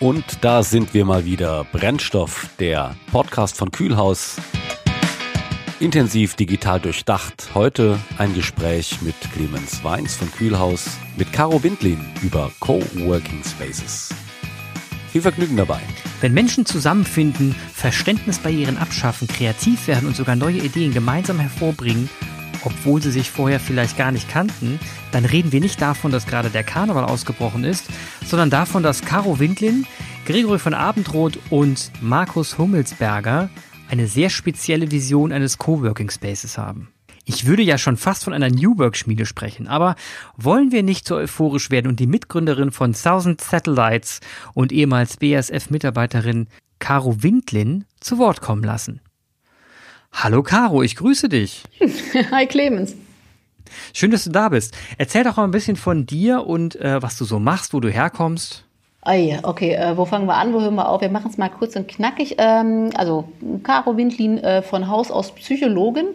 Und da sind wir mal wieder. Brennstoff, der Podcast von Kühlhaus. Intensiv digital durchdacht. Heute ein Gespräch mit Clemens Weins von Kühlhaus, mit Caro Windlin über Coworking Spaces. Viel Vergnügen dabei. Wenn Menschen zusammenfinden, Verständnisbarrieren abschaffen, kreativ werden und sogar neue Ideen gemeinsam hervorbringen, obwohl sie sich vorher vielleicht gar nicht kannten, dann reden wir nicht davon, dass gerade der Karneval ausgebrochen ist, sondern davon, dass Caro Windlin, Gregory von Abendroth und Markus Hummelsberger eine sehr spezielle Vision eines Coworking Spaces haben. Ich würde ja schon fast von einer New Work Schmiede sprechen, aber wollen wir nicht so euphorisch werden und die Mitgründerin von Thousand Satellites und ehemals BASF Mitarbeiterin Caro Windlin zu Wort kommen lassen? Hallo Caro, ich grüße dich. Hi Clemens. Schön, dass du da bist. Erzähl doch mal ein bisschen von dir und äh, was du so machst, wo du herkommst. Ah ja, okay, äh, wo fangen wir an, wo hören wir auf? Wir machen es mal kurz und knackig. Ähm, also Caro Windlin äh, von Haus aus Psychologin,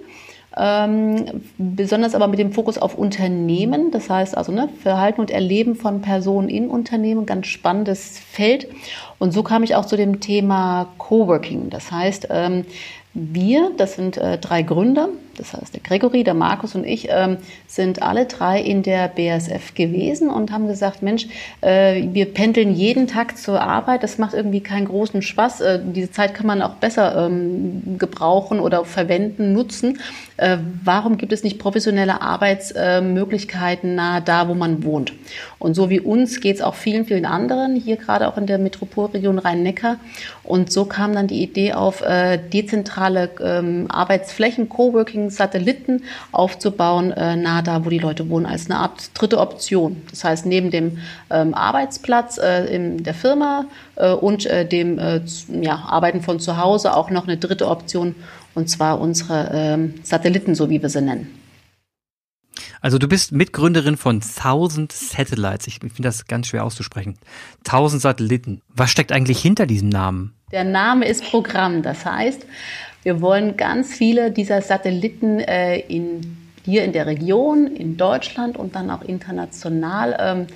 ähm, besonders aber mit dem Fokus auf Unternehmen, das heißt also ne, Verhalten und Erleben von Personen in Unternehmen, ganz spannendes Feld. Und so kam ich auch zu dem Thema Coworking. Das heißt, ähm, wir, das sind äh, drei Gründer, das heißt der Gregory, der Markus und ich, ähm, sind alle drei in der BASF gewesen und haben gesagt, Mensch, äh, wir pendeln jeden Tag zur Arbeit, das macht irgendwie keinen großen Spaß. Äh, diese Zeit kann man auch besser ähm, gebrauchen oder verwenden, nutzen. Äh, warum gibt es nicht professionelle Arbeitsmöglichkeiten nahe da, wo man wohnt? Und so wie uns geht es auch vielen, vielen anderen, hier gerade auch in der Metropolregion Rhein-Neckar. Und so kam dann die Idee auf, äh, dezentrale ähm, Arbeitsflächen, Coworking, Satelliten aufzubauen, äh, nahe da, wo die Leute wohnen, als eine Art dritte Option. Das heißt, neben dem ähm, Arbeitsplatz äh, in der Firma äh, und äh, dem äh, ja, Arbeiten von zu Hause auch noch eine dritte Option, und zwar unsere ähm, Satelliten, so wie wir sie nennen. Also du bist Mitgründerin von 1000 Satellites. Ich finde das ganz schwer auszusprechen. 1000 Satelliten. Was steckt eigentlich hinter diesem Namen? Der Name ist Programm. Das heißt, wir wollen ganz viele dieser Satelliten äh, in hier in der Region, in Deutschland und dann auch international ähm,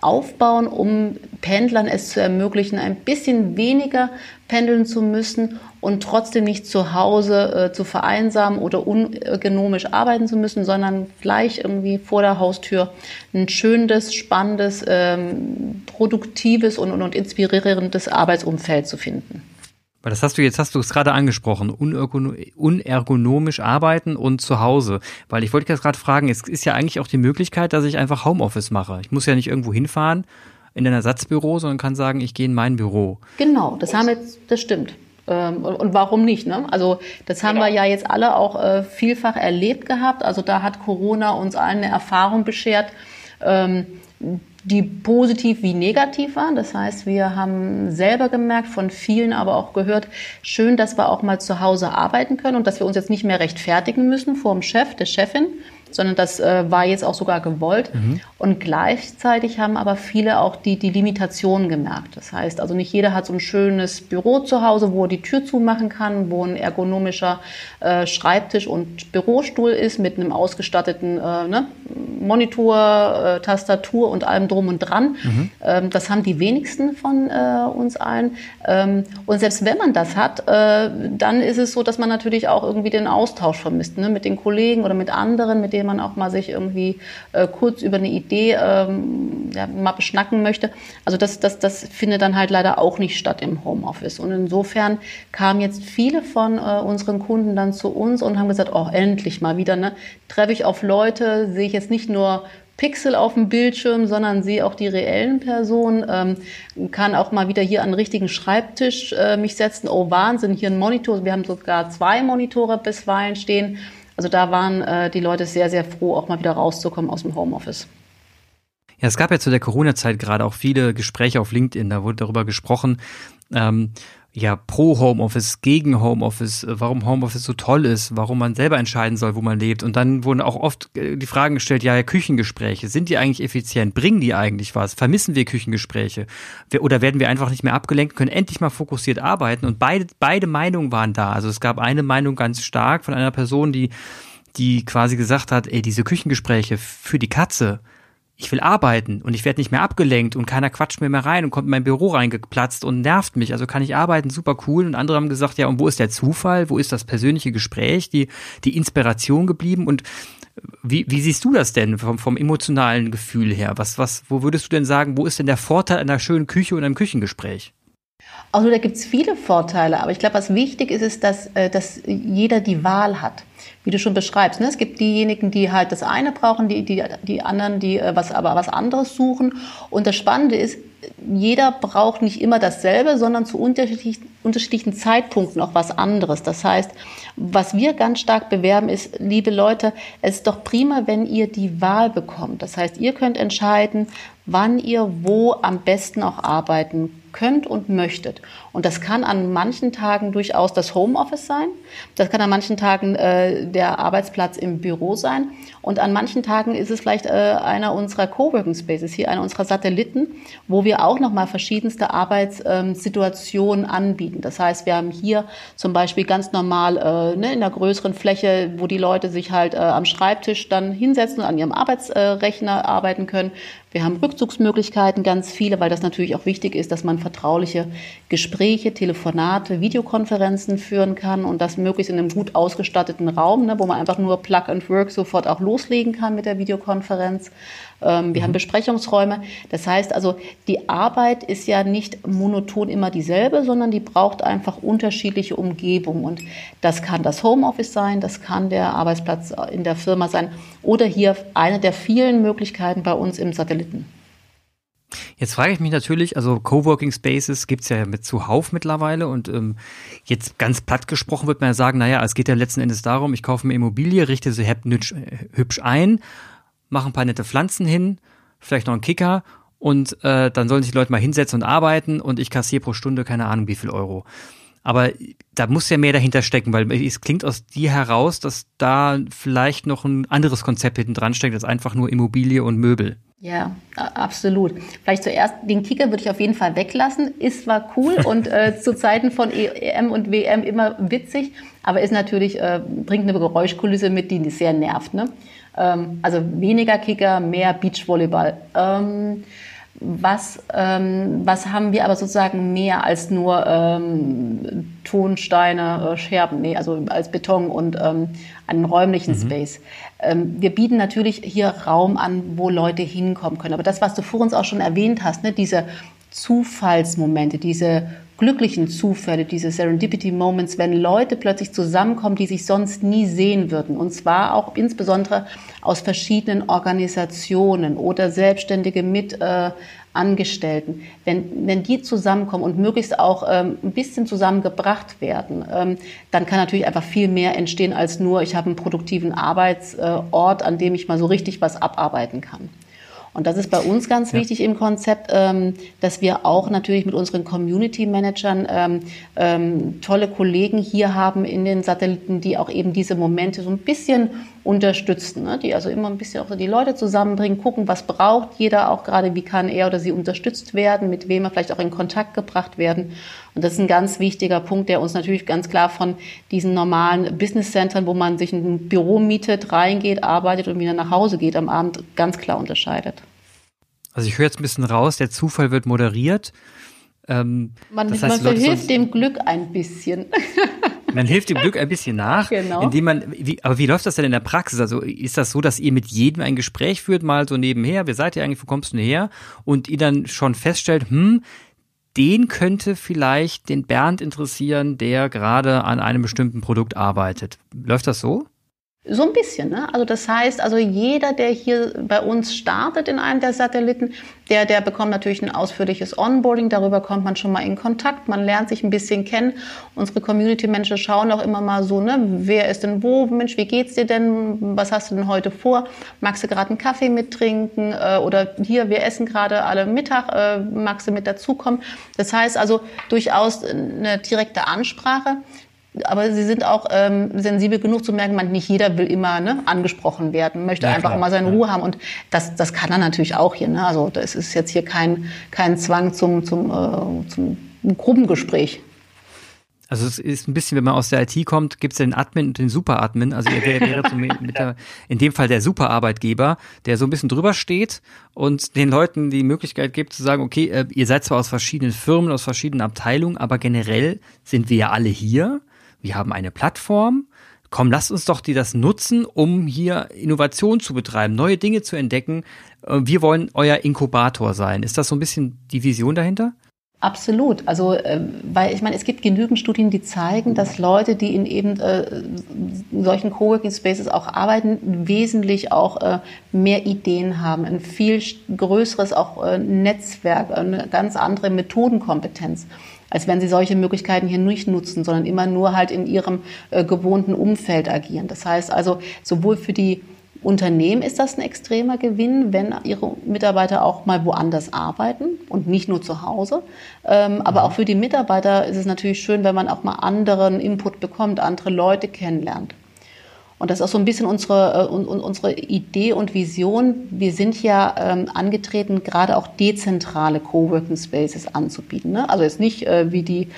aufbauen, um Pendlern es zu ermöglichen, ein bisschen weniger pendeln zu müssen und trotzdem nicht zu Hause äh, zu vereinsamen oder ungenomisch arbeiten zu müssen, sondern gleich irgendwie vor der Haustür ein schönes, spannendes, ähm, produktives und, und, und inspirierendes Arbeitsumfeld zu finden. Weil das hast du jetzt, hast du es gerade angesprochen, unergonomisch arbeiten und zu Hause. Weil ich wollte jetzt gerade fragen, es ist ja eigentlich auch die Möglichkeit, dass ich einfach Homeoffice mache. Ich muss ja nicht irgendwo hinfahren in ein Ersatzbüro, sondern kann sagen, ich gehe in mein Büro. Genau, das haben jetzt, das stimmt. Ähm, und warum nicht? Ne? Also das haben genau. wir ja jetzt alle auch äh, vielfach erlebt gehabt. Also da hat Corona uns allen eine Erfahrung beschert ähm, die positiv wie negativ waren. Das heißt, wir haben selber gemerkt, von vielen aber auch gehört, schön, dass wir auch mal zu Hause arbeiten können und dass wir uns jetzt nicht mehr rechtfertigen müssen vor dem Chef, der Chefin, sondern das äh, war jetzt auch sogar gewollt. Mhm. Und gleichzeitig haben aber viele auch die, die Limitationen gemerkt. Das heißt, also nicht jeder hat so ein schönes Büro zu Hause, wo er die Tür zumachen kann, wo ein ergonomischer äh, Schreibtisch und Bürostuhl ist mit einem ausgestatteten äh, ne, Monitor, äh, Tastatur und allem drum und dran. Mhm. Ähm, das haben die wenigsten von äh, uns allen. Ähm, und selbst wenn man das hat, äh, dann ist es so, dass man natürlich auch irgendwie den Austausch vermisst ne, mit den Kollegen oder mit anderen, mit denen man auch mal sich irgendwie äh, kurz über eine Idee ähm, ja, mal beschnacken möchte. Also das, das, das findet dann halt leider auch nicht statt im Homeoffice. Und insofern kamen jetzt viele von äh, unseren Kunden dann zu uns und haben gesagt, oh, endlich mal wieder, ne? Treffe ich auf Leute, sehe ich jetzt nicht nur Pixel auf dem Bildschirm, sondern sehe auch die reellen Personen, ähm, kann auch mal wieder hier an den richtigen Schreibtisch äh, mich setzen. Oh Wahnsinn, hier ein Monitor. Wir haben sogar zwei Monitore bisweilen stehen. Also da waren äh, die Leute sehr, sehr froh, auch mal wieder rauszukommen aus dem Homeoffice. Ja, es gab ja zu der Corona-Zeit gerade auch viele Gespräche auf LinkedIn, da wurde darüber gesprochen, ähm, ja, pro Homeoffice, gegen Homeoffice, äh, warum Homeoffice so toll ist, warum man selber entscheiden soll, wo man lebt. Und dann wurden auch oft äh, die Fragen gestellt, ja, Küchengespräche, sind die eigentlich effizient? Bringen die eigentlich was? Vermissen wir Küchengespräche? Oder werden wir einfach nicht mehr abgelenkt, können endlich mal fokussiert arbeiten? Und beide, beide Meinungen waren da. Also es gab eine Meinung ganz stark von einer Person, die, die quasi gesagt hat, ey, diese Küchengespräche für die Katze, ich will arbeiten und ich werde nicht mehr abgelenkt und keiner quatscht mir mehr rein und kommt in mein Büro reingeplatzt und nervt mich. Also kann ich arbeiten, super cool. Und andere haben gesagt, ja, und wo ist der Zufall? Wo ist das persönliche Gespräch, die, die Inspiration geblieben? Und wie, wie siehst du das denn vom, vom emotionalen Gefühl her? Was, was, wo würdest du denn sagen, wo ist denn der Vorteil einer schönen Küche und einem Küchengespräch? Also da gibt es viele Vorteile, aber ich glaube, was wichtig ist, ist, dass, äh, dass jeder die Wahl hat. Wie du schon beschreibst, ne? es gibt diejenigen, die halt das eine brauchen, die, die, die anderen, die äh, was, aber was anderes suchen. Und das Spannende ist, jeder braucht nicht immer dasselbe, sondern zu unterschiedlichen, unterschiedlichen Zeitpunkten auch was anderes. Das heißt, was wir ganz stark bewerben ist, liebe Leute, es ist doch prima, wenn ihr die Wahl bekommt. Das heißt, ihr könnt entscheiden, wann ihr wo am besten auch arbeiten könnt und möchtet. Und das kann an manchen Tagen durchaus das Homeoffice sein. Das kann an manchen Tagen äh, der Arbeitsplatz im Büro sein. Und an manchen Tagen ist es vielleicht äh, einer unserer Coworking Spaces, hier einer unserer Satelliten, wo wir auch nochmal verschiedenste Arbeitssituationen ähm, anbieten. Das heißt, wir haben hier zum Beispiel ganz normal äh, ne, in einer größeren Fläche, wo die Leute sich halt äh, am Schreibtisch dann hinsetzen und an ihrem Arbeitsrechner arbeiten können. Wir haben Rückzugsmöglichkeiten, ganz viele, weil das natürlich auch wichtig ist, dass man vertrauliche Gespräche, Telefonate, Videokonferenzen führen kann und das möglichst in einem gut ausgestatteten Raum, ne, wo man einfach nur Plug and Work sofort auch loslegen kann mit der Videokonferenz. Ähm, wir mhm. haben Besprechungsräume. Das heißt also, die Arbeit ist ja nicht monoton immer dieselbe, sondern die braucht einfach unterschiedliche Umgebungen. Und das kann das Homeoffice sein, das kann der Arbeitsplatz in der Firma sein oder hier eine der vielen Möglichkeiten bei uns im Satelliten. Jetzt frage ich mich natürlich, also Coworking Spaces gibt's ja mit zuhauf mittlerweile und ähm, jetzt ganz platt gesprochen wird man ja sagen, naja, es geht ja letzten Endes darum, ich kaufe mir Immobilie, richte sie hübsch ein mache ein paar nette Pflanzen hin, vielleicht noch einen Kicker und äh, dann sollen sich die Leute mal hinsetzen und arbeiten und ich kassiere pro Stunde keine Ahnung wie viel Euro. Aber da muss ja mehr dahinter stecken, weil es klingt aus dir heraus, dass da vielleicht noch ein anderes Konzept hinten dran steckt, als einfach nur Immobilie und Möbel. Ja, absolut. Vielleicht zuerst, den Kicker würde ich auf jeden Fall weglassen. Ist zwar cool und äh, zu Zeiten von EM und WM immer witzig, aber ist natürlich, äh, bringt eine Geräuschkulisse mit, die sehr nervt. Ne? Ähm, also weniger Kicker, mehr Beachvolleyball. Ähm, was, ähm, was haben wir aber sozusagen mehr als nur ähm, Tonsteine, äh, Scherben, nee, also als Beton und ähm, einen räumlichen mhm. Space. Ähm, wir bieten natürlich hier Raum an, wo Leute hinkommen können. Aber das, was du vor uns auch schon erwähnt hast, ne, diese Zufallsmomente, diese glücklichen Zufälle, diese Serendipity Moments, wenn Leute plötzlich zusammenkommen, die sich sonst nie sehen würden. Und zwar auch insbesondere aus verschiedenen Organisationen oder Selbstständige mit äh. Wenn, wenn die zusammenkommen und möglichst auch ähm, ein bisschen zusammengebracht werden, ähm, dann kann natürlich einfach viel mehr entstehen als nur, ich habe einen produktiven Arbeitsort, an dem ich mal so richtig was abarbeiten kann. Und das ist bei uns ganz ja. wichtig im Konzept, ähm, dass wir auch natürlich mit unseren Community Managern ähm, ähm, tolle Kollegen hier haben in den Satelliten, die auch eben diese Momente so ein bisschen unterstützen, ne? die also immer ein bisschen auch so die Leute zusammenbringen, gucken, was braucht jeder auch gerade, wie kann er oder sie unterstützt werden, mit wem er vielleicht auch in Kontakt gebracht werden. Und das ist ein ganz wichtiger Punkt, der uns natürlich ganz klar von diesen normalen Business-Centern, wo man sich ein Büro mietet, reingeht, arbeitet und wieder nach Hause geht am Abend, ganz klar unterscheidet. Also ich höre jetzt ein bisschen raus, der Zufall wird moderiert. Ähm, man, das heißt, man verhilft dem Glück ein bisschen. Man hilft dem Glück ein bisschen nach, genau. indem man, wie, aber wie läuft das denn in der Praxis? Also ist das so, dass ihr mit jedem ein Gespräch führt, mal so nebenher, wer seid ihr eigentlich, wo kommst du her? Und ihr dann schon feststellt, hm, den könnte vielleicht den Bernd interessieren, der gerade an einem bestimmten Produkt arbeitet. Läuft das so? So ein bisschen. Ne? Also das heißt, also jeder, der hier bei uns startet in einem der Satelliten, der, der bekommt natürlich ein ausführliches Onboarding. Darüber kommt man schon mal in Kontakt. Man lernt sich ein bisschen kennen. Unsere Community-Menschen schauen auch immer mal so, ne, wer ist denn wo? Mensch, wie geht's dir denn? Was hast du denn heute vor? Magst du gerade einen Kaffee mittrinken? Äh, oder hier, wir essen gerade alle Mittag. Äh, magst du mit dazukommen? Das heißt also durchaus eine direkte Ansprache aber sie sind auch ähm, sensibel genug zu merken, man nicht jeder will immer ne, angesprochen werden, möchte ja, einfach klar, immer seine ja. Ruhe haben und das, das kann er natürlich auch hier. Ne? Also das ist jetzt hier kein, kein Zwang zum, zum, äh, zum Gruppengespräch. Also es ist ein bisschen, wenn man aus der IT kommt, gibt es den Admin und den Super-Admin. Also er wäre, wäre so mit der, in dem Fall der Super-Arbeitgeber, der so ein bisschen drüber steht und den Leuten die Möglichkeit gibt zu sagen, okay, äh, ihr seid zwar aus verschiedenen Firmen, aus verschiedenen Abteilungen, aber generell sind wir ja alle hier. Wir haben eine Plattform. Komm, lasst uns doch die das nutzen, um hier Innovation zu betreiben, neue Dinge zu entdecken. Äh, wir wollen euer Inkubator sein. Ist das so ein bisschen die Vision dahinter? Absolut. Also, äh, weil ich meine, es gibt genügend Studien, die zeigen, dass Leute, die in eben äh, solchen Coworking Spaces auch arbeiten, wesentlich auch äh, mehr Ideen haben, ein viel größeres auch äh, Netzwerk, eine ganz andere Methodenkompetenz als wenn sie solche Möglichkeiten hier nicht nutzen, sondern immer nur halt in ihrem äh, gewohnten Umfeld agieren. Das heißt also, sowohl für die Unternehmen ist das ein extremer Gewinn, wenn ihre Mitarbeiter auch mal woanders arbeiten und nicht nur zu Hause. Ähm, aber auch für die Mitarbeiter ist es natürlich schön, wenn man auch mal anderen Input bekommt, andere Leute kennenlernt. Und das ist auch so ein bisschen unsere, äh, unsere Idee und Vision. Wir sind ja ähm, angetreten, gerade auch dezentrale Coworking Spaces anzubieten. Ne? Also jetzt nicht äh, wie die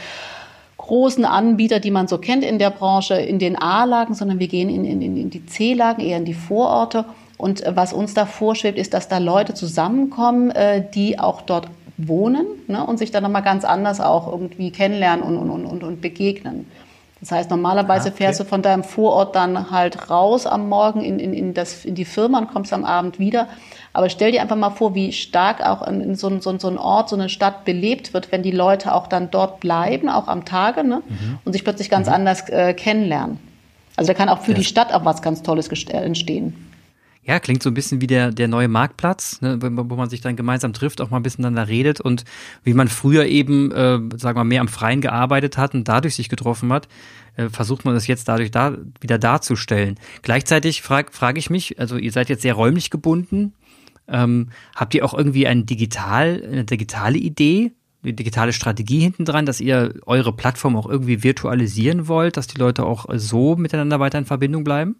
großen Anbieter, die man so kennt in der Branche, in den A-Lagen, sondern wir gehen in, in, in die C-Lagen, eher in die Vororte. Und äh, was uns da vorschwebt, ist, dass da Leute zusammenkommen, äh, die auch dort wohnen ne, und sich dann nochmal ganz anders auch irgendwie kennenlernen und, und, und, und begegnen. Das heißt, normalerweise ah, okay. fährst du von deinem Vorort dann halt raus am Morgen in, in, in, das, in die Firma und kommst am Abend wieder. Aber stell dir einfach mal vor, wie stark auch in so, so, so ein Ort, so eine Stadt belebt wird, wenn die Leute auch dann dort bleiben, auch am Tage, ne? Mhm. und sich plötzlich ganz mhm. anders äh, kennenlernen. Also da kann auch für ja. die Stadt auch was ganz Tolles äh, entstehen. Ja, klingt so ein bisschen wie der, der neue Marktplatz, ne, wo man sich dann gemeinsam trifft, auch mal ein bisschen miteinander redet und wie man früher eben, äh, sagen wir mal, mehr am Freien gearbeitet hat und dadurch sich getroffen hat, äh, versucht man das jetzt dadurch da, wieder darzustellen. Gleichzeitig frage frag ich mich, also ihr seid jetzt sehr räumlich gebunden, ähm, habt ihr auch irgendwie ein digital, eine digitale Idee, eine digitale Strategie hinten dran, dass ihr eure Plattform auch irgendwie virtualisieren wollt, dass die Leute auch so miteinander weiter in Verbindung bleiben?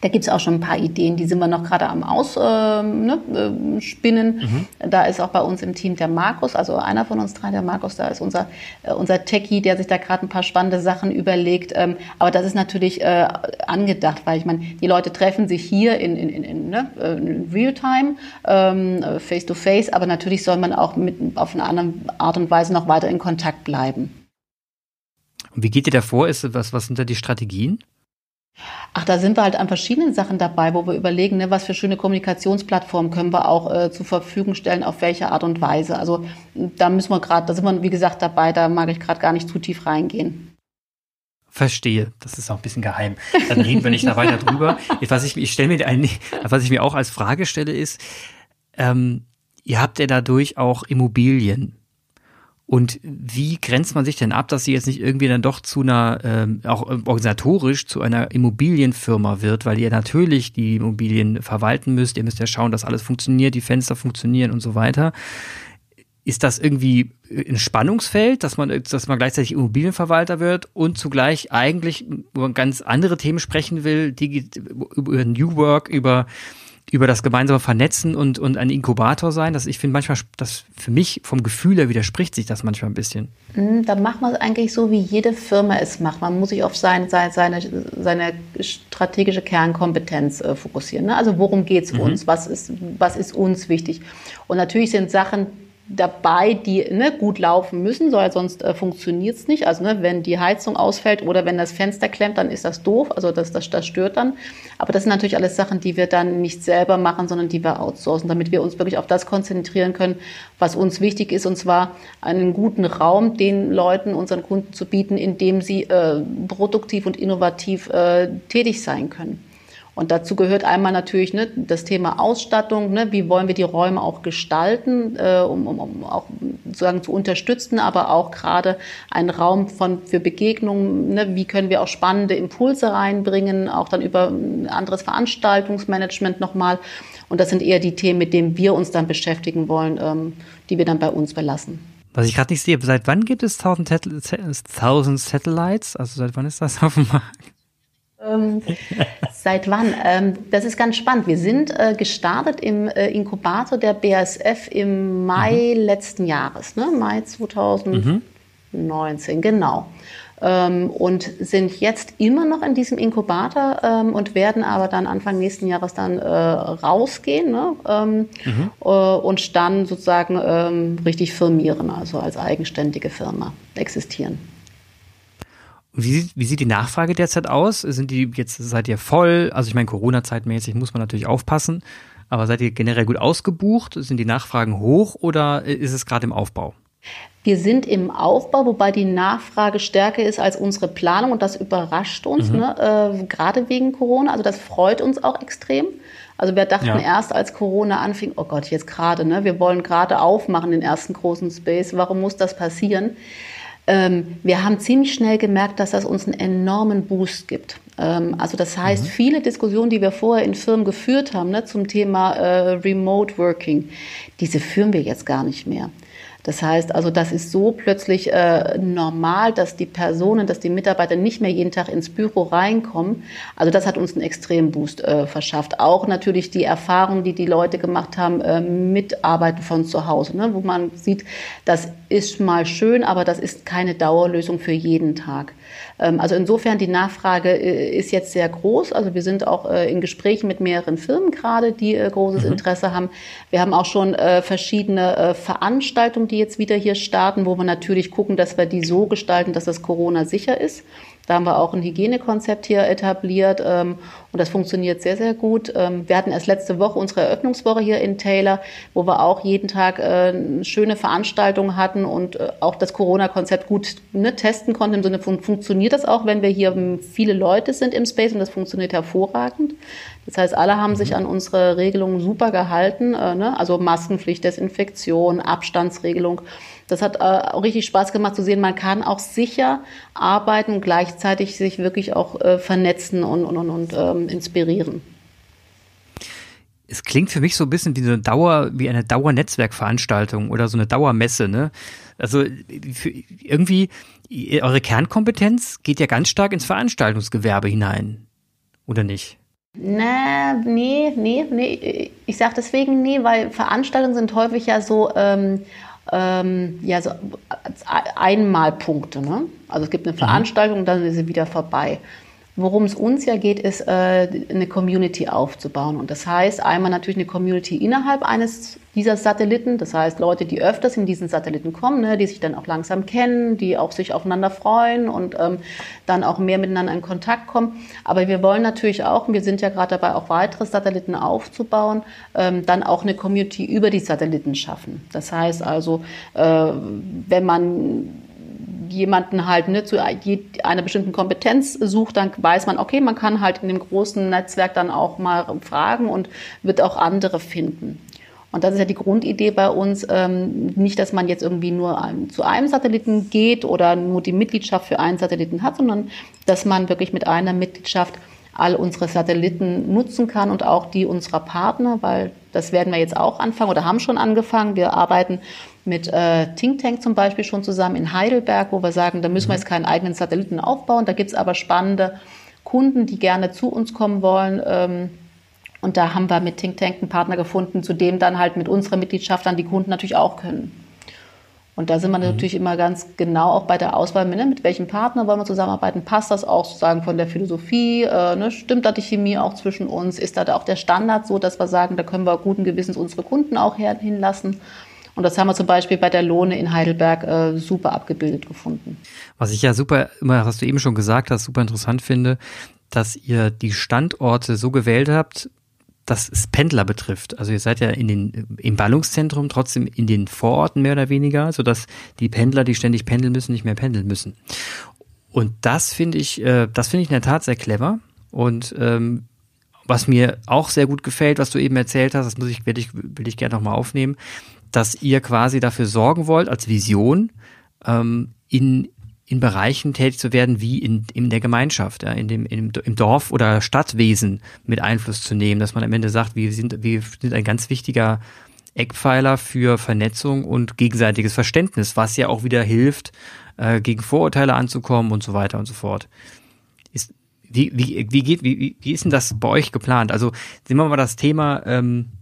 Da gibt es auch schon ein paar Ideen, die sind wir noch gerade am Ausspinnen. Äh, ne, äh, mhm. Da ist auch bei uns im Team der Markus, also einer von uns drei, der Markus, da ist unser, äh, unser Techie, der sich da gerade ein paar spannende Sachen überlegt. Ähm, aber das ist natürlich äh, angedacht, weil ich meine, die Leute treffen sich hier in, in, in, in, ne, äh, in Realtime, ähm, face to face, aber natürlich soll man auch mit, auf eine andere Art und Weise noch weiter in Kontakt bleiben. Und wie geht ihr da vor? Ist, was, was sind da die Strategien? Ach, da sind wir halt an verschiedenen Sachen dabei, wo wir überlegen, ne, was für schöne Kommunikationsplattformen können wir auch äh, zur Verfügung stellen, auf welche Art und Weise. Also da müssen wir gerade, da sind wir, wie gesagt, dabei, da mag ich gerade gar nicht zu tief reingehen. Verstehe, das ist auch ein bisschen geheim. Dann reden wir nicht da weiter drüber. Was ich, ich stelle mir ein, was ich mir auch als Frage stelle, ist, ähm, ihr habt ja dadurch auch Immobilien. Und wie grenzt man sich denn ab, dass sie jetzt nicht irgendwie dann doch zu einer, ähm, auch organisatorisch zu einer Immobilienfirma wird, weil ihr natürlich die Immobilien verwalten müsst, ihr müsst ja schauen, dass alles funktioniert, die Fenster funktionieren und so weiter. Ist das irgendwie ein Spannungsfeld, dass man, dass man gleichzeitig Immobilienverwalter wird und zugleich eigentlich über ganz andere Themen sprechen will, die, über New Work, über über das gemeinsame Vernetzen und, und ein Inkubator sein. Das, ich finde manchmal, das für mich vom Gefühl her widerspricht sich das manchmal ein bisschen. Mhm, da macht man es eigentlich so, wie jede Firma es macht. Man muss sich auf sein, seine, seine, seine strategische Kernkompetenz äh, fokussieren. Ne? Also worum geht es mhm. uns? Was ist, was ist uns wichtig? Und natürlich sind Sachen, dabei, die ne, gut laufen müssen, weil sonst äh, funktioniert es nicht. Also ne, wenn die Heizung ausfällt oder wenn das Fenster klemmt, dann ist das doof. Also das, das, das stört dann. Aber das sind natürlich alles Sachen, die wir dann nicht selber machen, sondern die wir outsourcen, damit wir uns wirklich auf das konzentrieren können, was uns wichtig ist, und zwar einen guten Raum den Leuten, unseren Kunden zu bieten, in dem sie äh, produktiv und innovativ äh, tätig sein können. Und dazu gehört einmal natürlich ne, das Thema Ausstattung, ne, wie wollen wir die Räume auch gestalten, äh, um, um, um auch sozusagen zu unterstützen, aber auch gerade einen Raum von, für Begegnungen, ne, wie können wir auch spannende Impulse reinbringen, auch dann über ein anderes Veranstaltungsmanagement nochmal. Und das sind eher die Themen, mit denen wir uns dann beschäftigen wollen, ähm, die wir dann bei uns belassen. Was ich gerade nicht sehe, seit wann gibt es 1000, Satellites? Also seit wann ist das auf dem Markt? Ähm, seit wann? Ähm, das ist ganz spannend. Wir sind äh, gestartet im äh, Inkubator der BASF im Mai mhm. letzten Jahres, ne? Mai 2019, mhm. genau. ähm, und sind jetzt immer noch in diesem Inkubator ähm, und werden aber dann Anfang nächsten Jahres dann äh, rausgehen ne? ähm, mhm. äh, und dann sozusagen ähm, richtig firmieren, also als eigenständige Firma existieren. Wie sieht, wie sieht die Nachfrage derzeit aus? Sind die jetzt, seid ihr voll? Also ich meine, Corona-zeitmäßig muss man natürlich aufpassen, aber seid ihr generell gut ausgebucht? Sind die Nachfragen hoch oder ist es gerade im Aufbau? Wir sind im Aufbau, wobei die Nachfrage stärker ist als unsere Planung und das überrascht uns, mhm. ne? äh, gerade wegen Corona. Also das freut uns auch extrem. Also wir dachten ja. erst, als Corona anfing, oh Gott, jetzt gerade, ne? wir wollen gerade aufmachen den ersten großen Space. Warum muss das passieren? Ähm, wir haben ziemlich schnell gemerkt, dass das uns einen enormen Boost gibt. Ähm, also das heißt, mhm. viele Diskussionen, die wir vorher in Firmen geführt haben ne, zum Thema äh, Remote Working, diese führen wir jetzt gar nicht mehr. Das heißt also, das ist so plötzlich äh, normal, dass die Personen, dass die Mitarbeiter nicht mehr jeden Tag ins Büro reinkommen. Also das hat uns einen extremen Boost äh, verschafft. Auch natürlich die Erfahrung, die die Leute gemacht haben, äh, mit Arbeiten von zu Hause, ne? wo man sieht, das ist mal schön, aber das ist keine Dauerlösung für jeden Tag. Ähm, also insofern, die Nachfrage äh, ist jetzt sehr groß. Also wir sind auch äh, in Gesprächen mit mehreren Firmen gerade, die äh, großes mhm. Interesse haben. Wir haben auch schon verschiedene Veranstaltungen, die jetzt wieder hier starten, wo wir natürlich gucken, dass wir die so gestalten, dass das Corona sicher ist. Da haben wir auch ein Hygienekonzept hier etabliert ähm, und das funktioniert sehr, sehr gut. Ähm, wir hatten erst letzte Woche unsere Eröffnungswoche hier in Taylor, wo wir auch jeden Tag äh, schöne Veranstaltungen hatten und äh, auch das Corona-Konzept gut ne, testen konnten. Im Sinne von, funktioniert das auch, wenn wir hier viele Leute sind im Space und das funktioniert hervorragend. Das heißt, alle haben sich mhm. an unsere Regelungen super gehalten, äh, ne? also Maskenpflicht, Desinfektion, Abstandsregelung. Das hat äh, auch richtig Spaß gemacht zu sehen, man kann auch sicher arbeiten und gleichzeitig sich wirklich auch äh, vernetzen und, und, und, und ähm, inspirieren. Es klingt für mich so ein bisschen wie eine Dauer, wie eine Dauernetzwerkveranstaltung oder so eine Dauermesse, ne? Also irgendwie, eure Kernkompetenz geht ja ganz stark ins Veranstaltungsgewerbe hinein, oder nicht? Na, nee, nee, nee. Ich sage deswegen nee, weil Veranstaltungen sind häufig ja so ähm, ähm, ja, so Einmalpunkte. Ne? Also es gibt eine mhm. Veranstaltung, dann ist sie wieder vorbei. Worum es uns ja geht, ist, äh, eine Community aufzubauen. Und das heißt einmal natürlich eine Community innerhalb eines dieser Satelliten. Das heißt Leute, die öfters in diesen Satelliten kommen, ne, die sich dann auch langsam kennen, die auch sich aufeinander freuen und ähm, dann auch mehr miteinander in Kontakt kommen. Aber wir wollen natürlich auch, und wir sind ja gerade dabei, auch weitere Satelliten aufzubauen, ähm, dann auch eine Community über die Satelliten schaffen. Das heißt also, äh, wenn man jemanden halt ne, zu einer bestimmten Kompetenz sucht, dann weiß man, okay, man kann halt in dem großen Netzwerk dann auch mal fragen und wird auch andere finden. Und das ist ja die Grundidee bei uns, ähm, nicht, dass man jetzt irgendwie nur zu einem Satelliten geht oder nur die Mitgliedschaft für einen Satelliten hat, sondern dass man wirklich mit einer Mitgliedschaft all unsere Satelliten nutzen kann und auch die unserer Partner, weil das werden wir jetzt auch anfangen oder haben schon angefangen. Wir arbeiten mit äh, Think Tank zum Beispiel schon zusammen in Heidelberg, wo wir sagen, da müssen wir mhm. jetzt keinen eigenen Satelliten aufbauen. Da gibt es aber spannende Kunden, die gerne zu uns kommen wollen. Ähm, und da haben wir mit Think Tank einen Partner gefunden, zu dem dann halt mit unserer Mitgliedschaft dann die Kunden natürlich auch können. Und da sind wir mhm. natürlich immer ganz genau auch bei der Auswahl, ne, mit welchem Partner wollen wir zusammenarbeiten, passt das auch sozusagen von der Philosophie, äh, ne, stimmt da die Chemie auch zwischen uns, ist da auch der Standard so, dass wir sagen, da können wir guten Gewissens unsere Kunden auch hinlassen. Und das haben wir zum Beispiel bei der Lohne in Heidelberg äh, super abgebildet gefunden. Was ich ja super, immer, was du eben schon gesagt hast, super interessant finde, dass ihr die Standorte so gewählt habt, dass es Pendler betrifft. Also ihr seid ja in den, im Ballungszentrum trotzdem in den Vororten mehr oder weniger, sodass die Pendler, die ständig pendeln müssen, nicht mehr pendeln müssen. Und das finde ich, äh, das finde ich in der Tat sehr clever. Und ähm, was mir auch sehr gut gefällt, was du eben erzählt hast, das muss ich, will ich, will ich gerne nochmal aufnehmen, dass ihr quasi dafür sorgen wollt, als Vision, ähm, in, in Bereichen tätig zu werden, wie in, in der Gemeinschaft, ja, in dem, in, im Dorf- oder Stadtwesen mit Einfluss zu nehmen, dass man am Ende sagt, wir sind, wir sind ein ganz wichtiger Eckpfeiler für Vernetzung und gegenseitiges Verständnis, was ja auch wieder hilft, äh, gegen Vorurteile anzukommen und so weiter und so fort. Ist, wie, wie, wie geht, wie, wie ist denn das bei euch geplant? Also, sehen wir mal das Thema, ähm,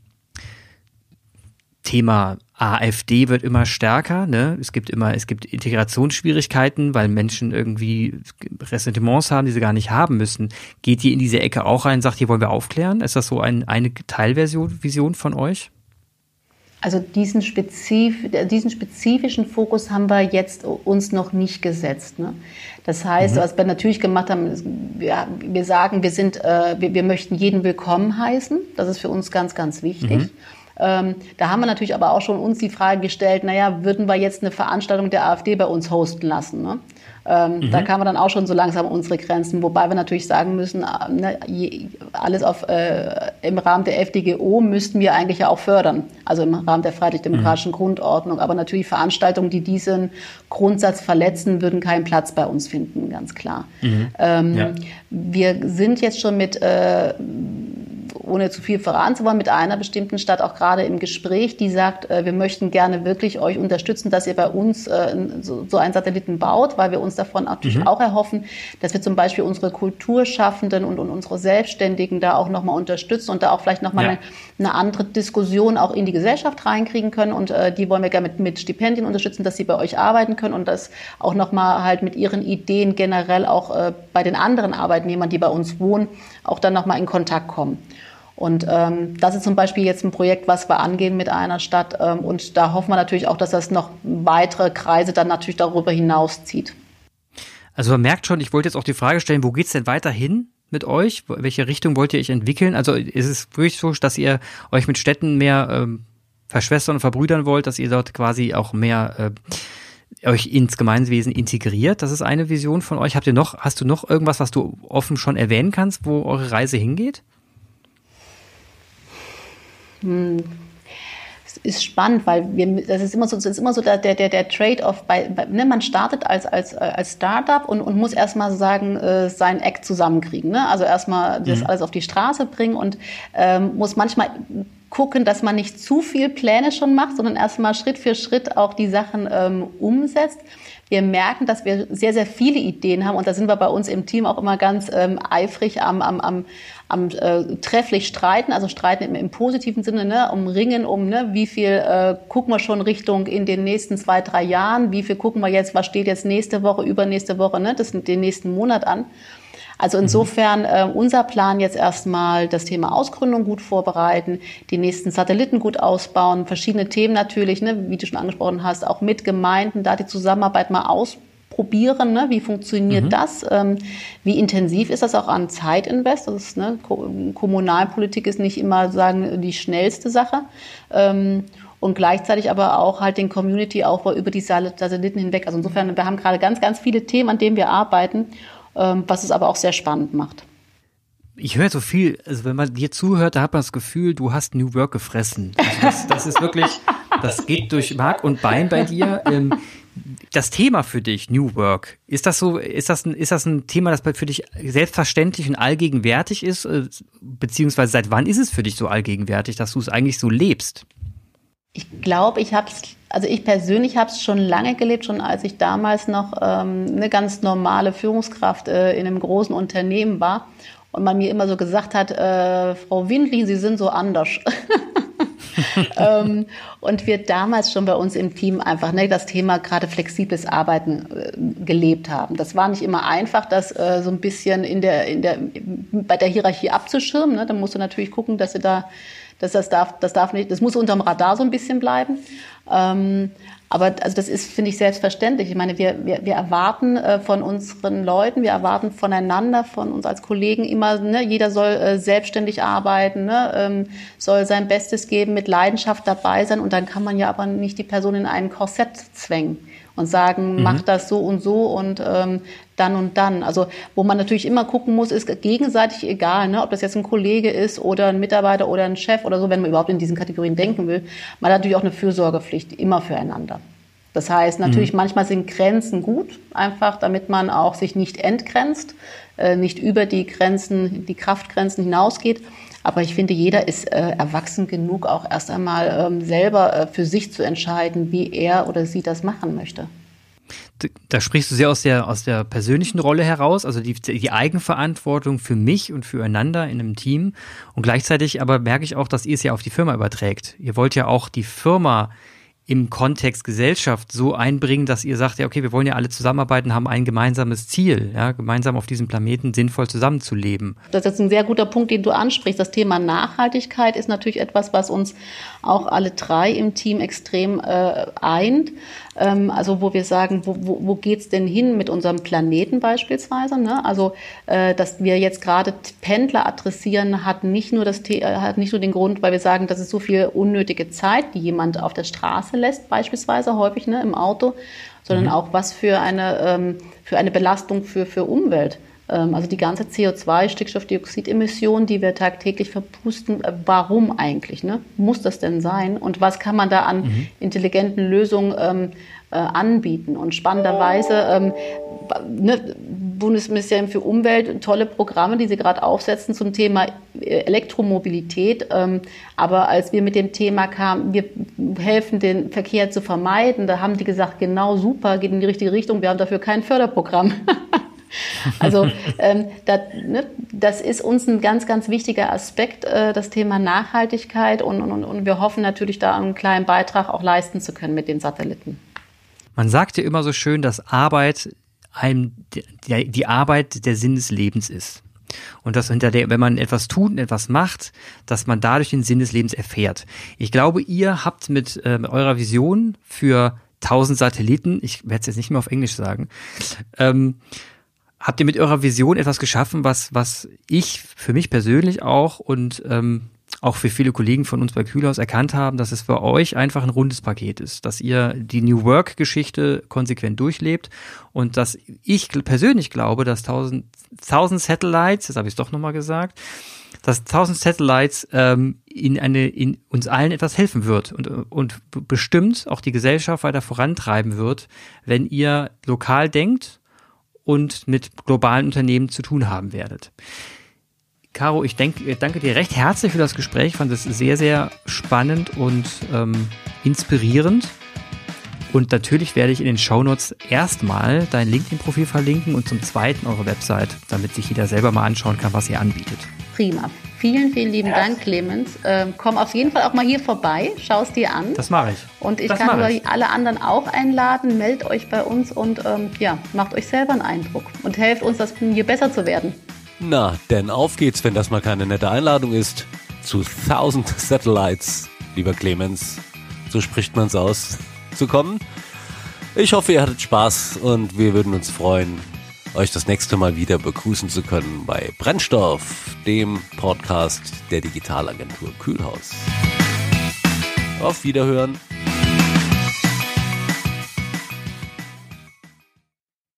Thema AfD wird immer stärker. Ne? Es gibt immer, es gibt Integrationsschwierigkeiten, weil Menschen irgendwie Ressentiments haben, die sie gar nicht haben müssen. Geht ihr in diese Ecke auch rein? Sagt ihr, wollen wir aufklären? Ist das so ein, eine Teilversion Vision von euch? Also diesen, spezif diesen spezifischen Fokus haben wir jetzt uns noch nicht gesetzt. Ne? Das heißt, mhm. was wir natürlich gemacht haben, ist, wir, wir sagen, wir, sind, äh, wir, wir, möchten jeden willkommen heißen. Das ist für uns ganz, ganz wichtig. Mhm. Ähm, da haben wir natürlich aber auch schon uns die Frage gestellt, naja, würden wir jetzt eine Veranstaltung der AfD bei uns hosten lassen? Ne? Ähm, mhm. Da kamen wir dann auch schon so langsam unsere Grenzen, wobei wir natürlich sagen müssen, äh, ne, alles auf, äh, im Rahmen der FDGO müssten wir eigentlich ja auch fördern, also im Rahmen der freiheitlich-demokratischen mhm. Grundordnung. Aber natürlich Veranstaltungen, die diesen Grundsatz verletzen, würden keinen Platz bei uns finden, ganz klar. Mhm. Ähm, ja. Wir sind jetzt schon mit äh, ohne zu viel verraten zu wollen, mit einer bestimmten Stadt auch gerade im Gespräch, die sagt, äh, wir möchten gerne wirklich euch unterstützen, dass ihr bei uns äh, so einen Satelliten baut, weil wir uns davon natürlich mhm. auch erhoffen, dass wir zum Beispiel unsere Kulturschaffenden und, und unsere Selbstständigen da auch nochmal unterstützen und da auch vielleicht nochmal ja. eine, eine andere Diskussion auch in die Gesellschaft reinkriegen können. Und äh, die wollen wir gerne mit, mit Stipendien unterstützen, dass sie bei euch arbeiten können und das auch nochmal halt mit ihren Ideen generell auch äh, bei den anderen Arbeitnehmern, die bei uns wohnen, auch dann nochmal in Kontakt kommen. Und ähm, das ist zum Beispiel jetzt ein Projekt, was wir angehen mit einer Stadt. Ähm, und da hoffen wir natürlich auch, dass das noch weitere Kreise dann natürlich darüber hinaus zieht. Also man merkt schon, ich wollte jetzt auch die Frage stellen, wo geht's denn weiter hin mit euch? Welche Richtung wollt ihr euch entwickeln? Also ist es wirklich so, dass ihr euch mit Städten mehr ähm, verschwestern und verbrüdern wollt, dass ihr dort quasi auch mehr äh, euch ins Gemeinwesen integriert? Das ist eine Vision von euch. Habt ihr noch, hast du noch irgendwas, was du offen schon erwähnen kannst, wo eure Reise hingeht? Hm. Ist spannend, weil wir, das ist immer so, das ist immer so der, der, der Trade-off. Bei, bei, ne, man startet als, als, als Startup und, und muss erstmal sagen, äh, sein Eck zusammenkriegen. Ne? Also erstmal das mhm. alles auf die Straße bringen und ähm, muss manchmal gucken, dass man nicht zu viel Pläne schon macht, sondern erstmal Schritt für Schritt auch die Sachen ähm, umsetzt. Wir merken, dass wir sehr, sehr viele Ideen haben und da sind wir bei uns im Team auch immer ganz ähm, eifrig am, am, am, am äh, trefflich streiten, also streiten im, im positiven Sinne, ne, um Ringen, um ne, wie viel äh, gucken wir schon Richtung in den nächsten zwei, drei Jahren, wie viel gucken wir jetzt, was steht jetzt nächste Woche, übernächste Woche, ne, das den nächsten Monat an. Also insofern äh, unser Plan jetzt erstmal das Thema Ausgründung gut vorbereiten, die nächsten Satelliten gut ausbauen, verschiedene Themen natürlich, ne, wie du schon angesprochen hast, auch mit Gemeinden, da die Zusammenarbeit mal ausprobieren, ne? wie funktioniert mhm. das, ähm, wie intensiv ist das auch an Zeitinvest, das ist, ne, Kommunalpolitik ist nicht immer sagen die schnellste Sache ähm, und gleichzeitig aber auch halt den Community-Aufbau über die Satelliten hinweg. Also insofern, wir haben gerade ganz, ganz viele Themen, an denen wir arbeiten ähm, was es aber auch sehr spannend macht. Ich höre so viel, also wenn man dir zuhört, da hat man das Gefühl, du hast New Work gefressen. Also das, das ist wirklich, das geht durch Mark und Bein bei dir. Ähm, das Thema für dich, New Work, ist das so, ist das ein, ist das ein Thema, das für dich selbstverständlich und allgegenwärtig ist? Äh, beziehungsweise seit wann ist es für dich so allgegenwärtig, dass du es eigentlich so lebst? Ich glaube, ich habe es, also ich persönlich habe es schon lange gelebt, schon als ich damals noch ähm, eine ganz normale Führungskraft äh, in einem großen Unternehmen war und man mir immer so gesagt hat, äh, Frau Windli, Sie sind so anders. ähm, und wir damals schon bei uns im Team einfach ne, das Thema gerade flexibles Arbeiten äh, gelebt haben. Das war nicht immer einfach, das äh, so ein bisschen in der, in der, bei der Hierarchie abzuschirmen. Ne? Da musst du natürlich gucken, dass du da das, das, darf, das darf nicht, das muss unterm Radar so ein bisschen bleiben. Ähm, aber also das ist, finde ich, selbstverständlich. Ich meine, wir, wir, wir erwarten äh, von unseren Leuten, wir erwarten voneinander, von uns als Kollegen immer, ne, jeder soll äh, selbstständig arbeiten, ne, ähm, soll sein Bestes geben, mit Leidenschaft dabei sein. Und dann kann man ja aber nicht die Person in ein Korsett zwängen und sagen, mhm. mach das so und so und ähm, dann und dann. Also wo man natürlich immer gucken muss, ist gegenseitig egal, ne, ob das jetzt ein Kollege ist oder ein Mitarbeiter oder ein Chef oder so, wenn man überhaupt in diesen Kategorien denken will. Man hat natürlich auch eine Fürsorgepflicht immer füreinander. Das heißt, natürlich mhm. manchmal sind Grenzen gut, einfach damit man auch sich nicht entgrenzt, äh, nicht über die Grenzen, die Kraftgrenzen hinausgeht. Aber ich finde, jeder ist äh, erwachsen genug, auch erst einmal ähm, selber äh, für sich zu entscheiden, wie er oder sie das machen möchte. Da sprichst du sehr aus der, aus der persönlichen Rolle heraus, also die, die Eigenverantwortung für mich und füreinander in einem Team. Und gleichzeitig aber merke ich auch, dass ihr es ja auf die Firma überträgt. Ihr wollt ja auch die Firma im Kontext Gesellschaft so einbringen, dass ihr sagt, ja, okay, wir wollen ja alle zusammenarbeiten, haben ein gemeinsames Ziel, ja, gemeinsam auf diesem Planeten sinnvoll zusammenzuleben. Das ist ein sehr guter Punkt, den du ansprichst. Das Thema Nachhaltigkeit ist natürlich etwas, was uns auch alle drei im Team extrem äh, eint. Ähm, also wo wir sagen, wo, wo, wo geht's denn hin mit unserem Planeten beispielsweise? Ne? Also äh, dass wir jetzt gerade Pendler adressieren, hat nicht nur das äh, hat nicht nur den Grund, weil wir sagen, das ist so viel unnötige Zeit, die jemand auf der Straße lässt, beispielsweise häufig ne, im Auto, sondern mhm. auch was für eine ähm, für eine Belastung für für Umwelt. Ähm, also die ganze CO2, Stickstoffdioxidemission, die wir tagtäglich verpusten, äh, warum eigentlich? Ne? Muss das denn sein? Und was kann man da an mhm. intelligenten Lösungen ähm, äh, anbieten? Und spannenderweise, ähm, ne, Bundesministerium für Umwelt, tolle Programme, die sie gerade aufsetzen zum Thema äh, Elektromobilität. Ähm, aber als wir mit dem Thema kamen, wir helfen, den Verkehr zu vermeiden, da haben die gesagt, genau super, geht in die richtige Richtung, wir haben dafür kein Förderprogramm. Also ähm, das, ne, das ist uns ein ganz, ganz wichtiger Aspekt, äh, das Thema Nachhaltigkeit und, und, und wir hoffen natürlich da einen kleinen Beitrag auch leisten zu können mit den Satelliten. Man sagt ja immer so schön, dass Arbeit einem, die, die Arbeit der Sinn des Lebens ist. Und dass hinter der, wenn man etwas tut und etwas macht, dass man dadurch den Sinn des Lebens erfährt. Ich glaube, ihr habt mit, äh, mit eurer Vision für 1000 Satelliten, ich werde es jetzt nicht mehr auf Englisch sagen, ähm, habt ihr mit eurer Vision etwas geschaffen, was, was ich für mich persönlich auch und ähm, auch für viele Kollegen von uns bei Kühlhaus erkannt haben, dass es für euch einfach ein rundes Paket ist, dass ihr die New Work Geschichte konsequent durchlebt und dass ich persönlich glaube, dass 1000, 1000 Satellites, das habe ich doch nochmal gesagt, dass 1000 Satellites ähm, in eine in uns allen etwas helfen wird und und bestimmt auch die Gesellschaft weiter vorantreiben wird, wenn ihr lokal denkt und mit globalen Unternehmen zu tun haben werdet. Caro, ich denke, danke dir recht herzlich für das Gespräch. Ich fand es sehr, sehr spannend und ähm, inspirierend. Und natürlich werde ich in den Shownotes erstmal dein LinkedIn-Profil verlinken und zum zweiten eure Website, damit sich jeder selber mal anschauen kann, was ihr anbietet. Prima. Vielen, vielen lieben ja. Dank, Clemens. Ähm, komm auf jeden Fall auch mal hier vorbei, schau es dir an. Das mache ich. Und ich das kann euch alle anderen auch einladen. Meldet euch bei uns und ähm, ja, macht euch selber einen Eindruck und helft uns, das hier besser zu werden. Na, denn auf geht's, wenn das mal keine nette Einladung ist, zu 1000 Satellites, lieber Clemens. So spricht man's aus, zu kommen. Ich hoffe, ihr hattet Spaß und wir würden uns freuen, euch das nächste Mal wieder begrüßen zu können bei Brennstoff, dem Podcast der Digitalagentur Kühlhaus. Auf Wiederhören.